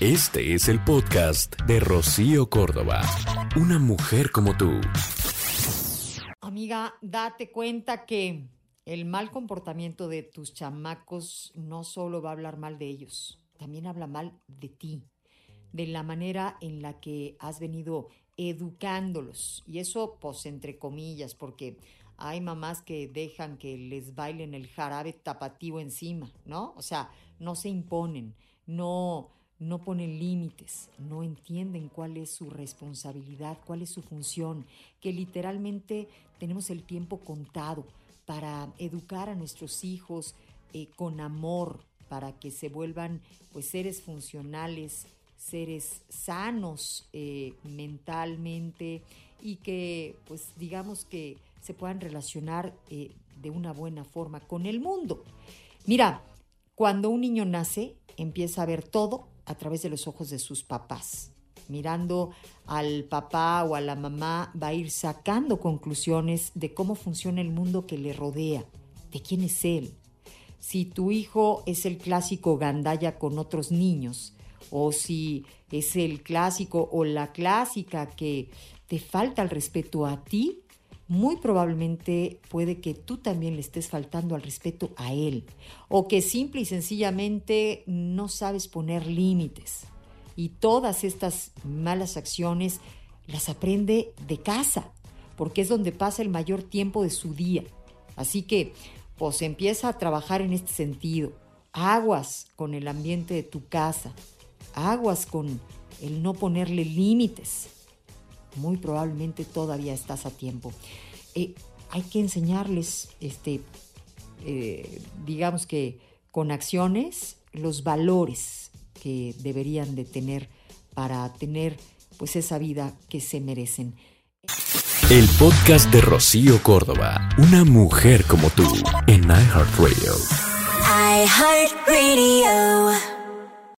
Este es el podcast de Rocío Córdoba. Una mujer como tú. Amiga, date cuenta que el mal comportamiento de tus chamacos no solo va a hablar mal de ellos, también habla mal de ti, de la manera en la que has venido educándolos. Y eso, pues, entre comillas, porque hay mamás que dejan que les bailen el jarabe tapatío encima, ¿no? O sea, no se imponen, no no ponen límites, no entienden cuál es su responsabilidad, cuál es su función, que literalmente tenemos el tiempo contado para educar a nuestros hijos eh, con amor, para que se vuelvan pues seres funcionales, seres sanos eh, mentalmente y que pues digamos que se puedan relacionar eh, de una buena forma con el mundo. Mira, cuando un niño nace, empieza a ver todo a través de los ojos de sus papás. Mirando al papá o a la mamá va a ir sacando conclusiones de cómo funciona el mundo que le rodea, de quién es él. Si tu hijo es el clásico gandaya con otros niños, o si es el clásico o la clásica que te falta el respeto a ti, muy probablemente puede que tú también le estés faltando al respeto a él o que simple y sencillamente no sabes poner límites. Y todas estas malas acciones las aprende de casa, porque es donde pasa el mayor tiempo de su día. Así que, pues empieza a trabajar en este sentido. Aguas con el ambiente de tu casa, aguas con el no ponerle límites muy probablemente todavía estás a tiempo. Eh, hay que enseñarles, este, eh, digamos que con acciones, los valores que deberían de tener para tener pues esa vida que se merecen. El podcast de Rocío Córdoba, una mujer como tú, en iHeartRadio. iHeartRadio.